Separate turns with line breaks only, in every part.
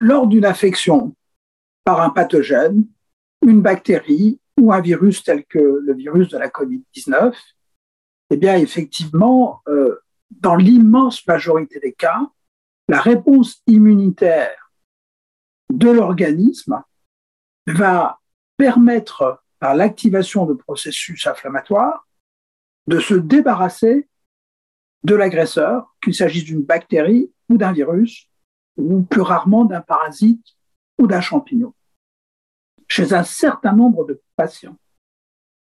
lors d'une infection par un pathogène, une bactérie ou un virus tel que le virus de la COVID-19, eh bien, effectivement, euh, dans l'immense majorité des cas, la réponse immunitaire de l'organisme va permettre, par l'activation de processus inflammatoires, de se débarrasser de l'agresseur, qu'il s'agisse d'une bactérie ou d'un virus, ou plus rarement d'un parasite ou d'un champignon, chez un certain nombre de patients.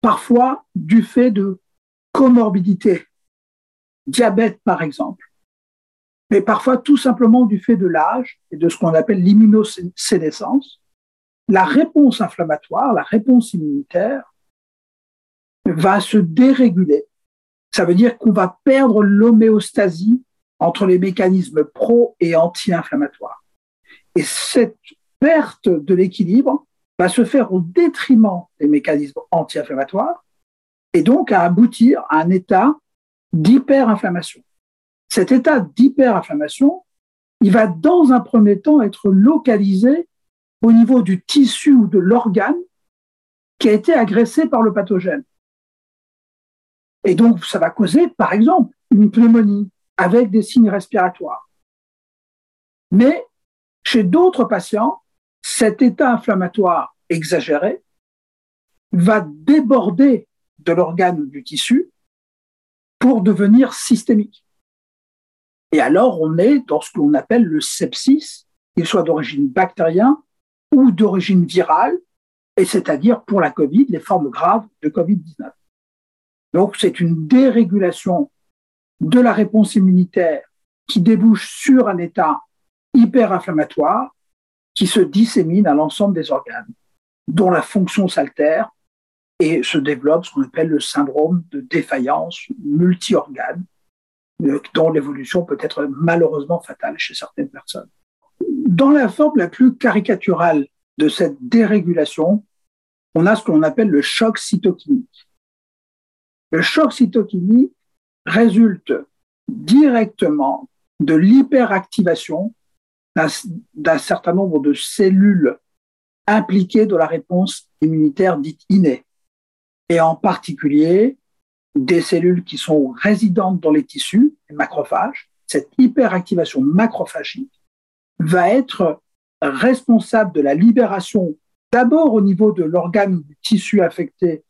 Parfois du fait de comorbidité, diabète par exemple, mais parfois tout simplement du fait de l'âge et de ce qu'on appelle l'immunosénescence, la réponse inflammatoire, la réponse immunitaire va se déréguler. Ça veut dire qu'on va perdre l'homéostasie entre les mécanismes pro et anti-inflammatoires. Et cette perte de l'équilibre va se faire au détriment des mécanismes anti-inflammatoires et donc à aboutir à un état d'hyperinflammation. Cet état d'hyperinflammation, il va dans un premier temps être localisé au niveau du tissu ou de l'organe qui a été agressé par le pathogène. Et donc, ça va causer, par exemple, une pneumonie avec des signes respiratoires. Mais chez d'autres patients, cet état inflammatoire exagéré va déborder de l'organe ou du tissu pour devenir systémique. Et alors, on est dans ce qu'on appelle le sepsis, qu'il soit d'origine bactérienne ou d'origine virale, et c'est-à-dire pour la Covid, les formes graves de Covid-19. Donc, c'est une dérégulation de la réponse immunitaire qui débouche sur un état hyperinflammatoire qui se dissémine à l'ensemble des organes, dont la fonction s'altère et se développe ce qu'on appelle le syndrome de défaillance multi-organe, euh, dont l'évolution peut être malheureusement fatale chez certaines personnes. Dans la forme la plus caricaturale de cette dérégulation, on a ce qu'on appelle le choc cytokinique. Le choc cytokinique résulte directement de l'hyperactivation d'un certain nombre de cellules impliquées dans la réponse immunitaire dite innée, et en particulier des cellules qui sont résidentes dans les tissus, les macrophages. Cette hyperactivation macrophagique va être responsable de la libération d'abord au niveau de l'organe du tissu affecté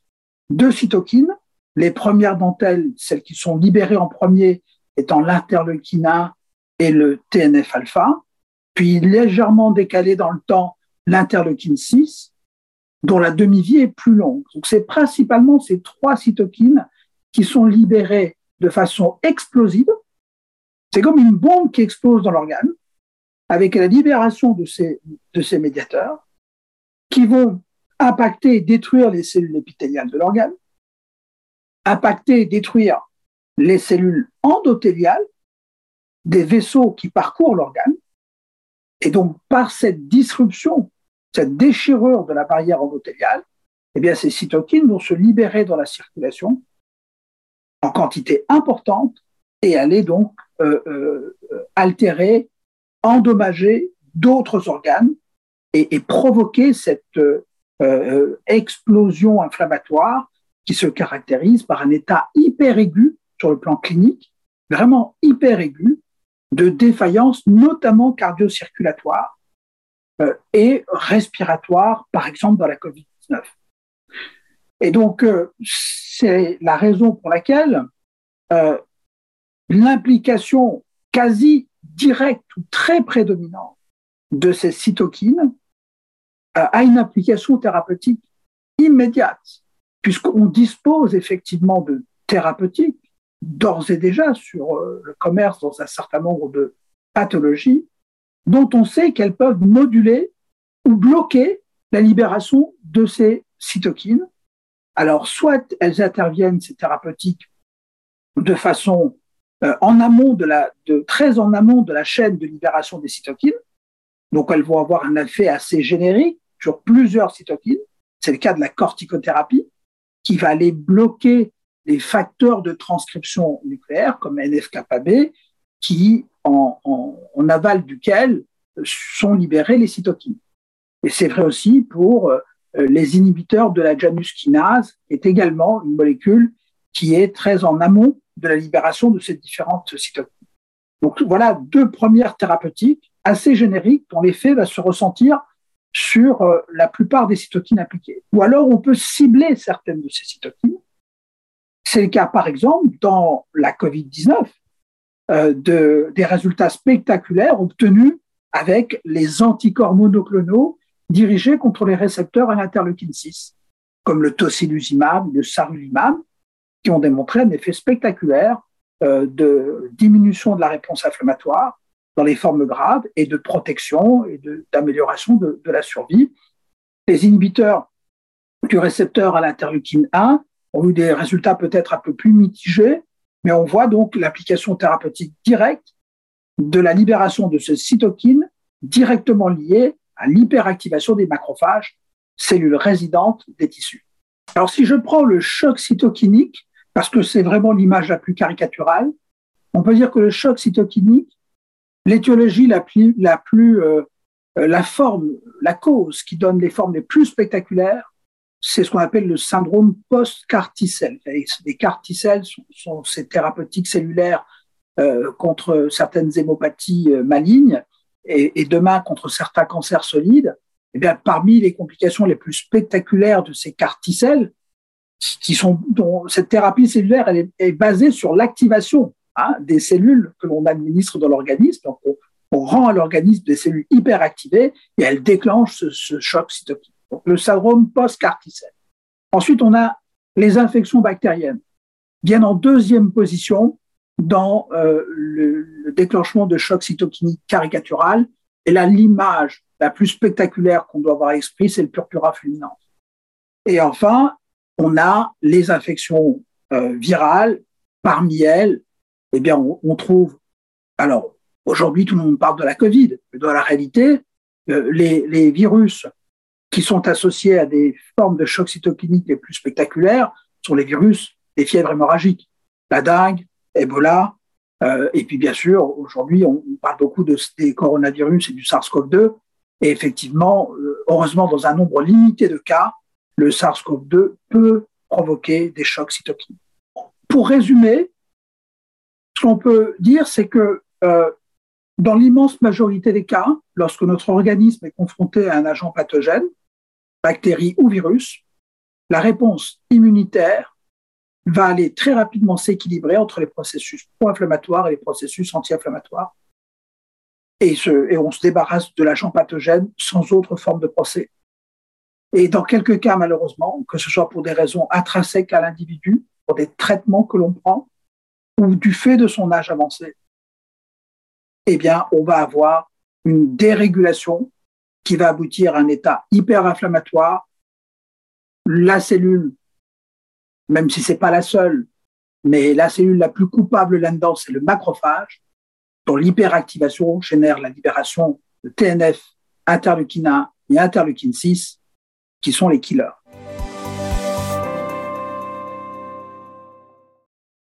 de cytokines. Les premières d'entre elles, celles qui sont libérées en premier, étant l'interleukina et le TNF-alpha, puis légèrement décalé dans le temps l'interleukine 6, dont la demi-vie est plus longue. Donc c'est principalement ces trois cytokines qui sont libérées de façon explosive. C'est comme une bombe qui explose dans l'organe avec la libération de ces, de ces médiateurs qui vont impacter et détruire les cellules épithéliales de l'organe, impacter et détruire les cellules endothéliales des vaisseaux qui parcourent l'organe. Et donc, par cette disruption, cette déchirure de la barrière endothéliale, eh bien, ces cytokines vont se libérer dans la circulation en quantité importante et aller donc euh, euh, altérer endommager d'autres organes et, provoquer cette euh, explosion inflammatoire qui se caractérise par un état hyper aigu sur le plan clinique, vraiment hyper aigu, de défaillance, notamment cardio-circulatoire euh, et respiratoire, par exemple dans la COVID-19. Et donc, c'est la raison pour laquelle l'implication quasi directe ou très prédominante de ces cytokines euh, a une application thérapeutique immédiate, puisqu'on dispose effectivement de thérapeutiques d'ores et déjà sur euh, le commerce dans un certain nombre de pathologies dont on sait qu'elles peuvent moduler ou bloquer la libération de ces cytokines. Alors, soit elles interviennent, ces thérapeutiques, de façon euh, en amont de la, très en amont de la chaîne de libération des cytokines. Donc, elles vont avoir un effet assez générique sur plusieurs cytokines. C'est le cas de la corticothérapie, qui va aller bloquer les facteurs de transcription nucléaire, comme NF-κB, qui, en, aval duquel sont libérées les cytokines. Et c'est vrai aussi pour les inhibiteurs de la Janus kinase, qui est également une molécule qui est très en amont de la libération de ces différentes cytokines. Donc voilà deux premières thérapeutiques assez génériques dont l'effet va se ressentir sur euh, la plupart des cytokines appliquées. Ou alors on peut cibler certaines de ces cytokines. C'est le cas par exemple dans la COVID-19 euh, de, des résultats spectaculaires obtenus avec les anticorps monoclonaux dirigés contre les récepteurs à l'interleukine 6, comme le tocilizumab, le sarulimab, qui ont démontré un effet spectaculaire euh, de diminution de la réponse inflammatoire dans les formes graves et de protection et d'amélioration de, de, la survie. Les inhibiteurs du récepteur à l'interleukine 1 ont eu des résultats peut-être un peu plus mitigés, mais on voit donc l'application thérapeutique directe de la libération de ce cytokine directement liée à l'hyperactivation des macrophages, cellules résidentes des tissus. Alors si je prends le choc cytokinique, parce que c'est vraiment l'image la plus caricaturale. On peut dire que le choc cytokinique, l'étiologie la plus, la plus, euh, la forme, la cause qui donne les formes les plus spectaculaires, c'est ce qu'on appelle le syndrome post-carticelle. Les carticelles sont, sont, ces thérapeutiques cellulaires euh, contre certaines hémopathies euh, malignes et, et, demain contre certains cancers solides. Eh bien, parmi les complications les plus spectaculaires de ces carticelles, qui sont, dont cette thérapie cellulaire elle est, basée sur l'activation des cellules que l'on administre dans l'organisme. Donc, on, rend à l'organisme des cellules hyperactivées et elle déclenche ce, choc cytokine. Donc, le syndrome post-carticelle. Ensuite, on a les infections bactériennes, viennent en deuxième position dans euh, le, le, déclenchement de choc cytokinique caricatural. Et là, l'image la plus spectaculaire qu'on doit avoir à c'est le purpura fulminans. Et enfin, on a les infections euh, virales. Parmi elles, eh bien, on, trouve. Alors, aujourd'hui, tout le monde parle de la Covid, mais dans la réalité, euh, les, virus qui sont associés à des formes de choc cytokinique les plus spectaculaires sont les virus des fièvres hémorragiques, la dengue, Ebola, euh, et puis bien sûr, aujourd'hui, on, parle beaucoup de, des coronavirus et du SARS-CoV-2, et effectivement, euh, heureusement, dans un nombre limité de cas, le SARS-CoV-2 peut provoquer des chocs cytokines. Pour résumer, ce qu'on peut dire, c'est que euh, dans l'immense majorité des cas, lorsque notre organisme est confronté à un agent pathogène, bactérie ou virus, la réponse immunitaire va aller très rapidement s'équilibrer entre les processus pro-inflammatoires et les processus anti-inflammatoires. Et, et, on se débarrasse de l'agent pathogène sans autre forme de procès. Et dans quelques cas, malheureusement, que ce soit pour des raisons intrinsèques à l'individu, pour des traitements que l'on prend, ou du fait de son âge avancé, eh bien, on va avoir une dérégulation qui va aboutir à un état hyper-inflammatoire. La cellule, même si c'est pas la seule, mais la cellule la plus coupable là-dedans, c'est le macrophage, dont l'hyperactivation génère la libération de TNF, interleukine 1 et interleukine 6, qui sont les killers.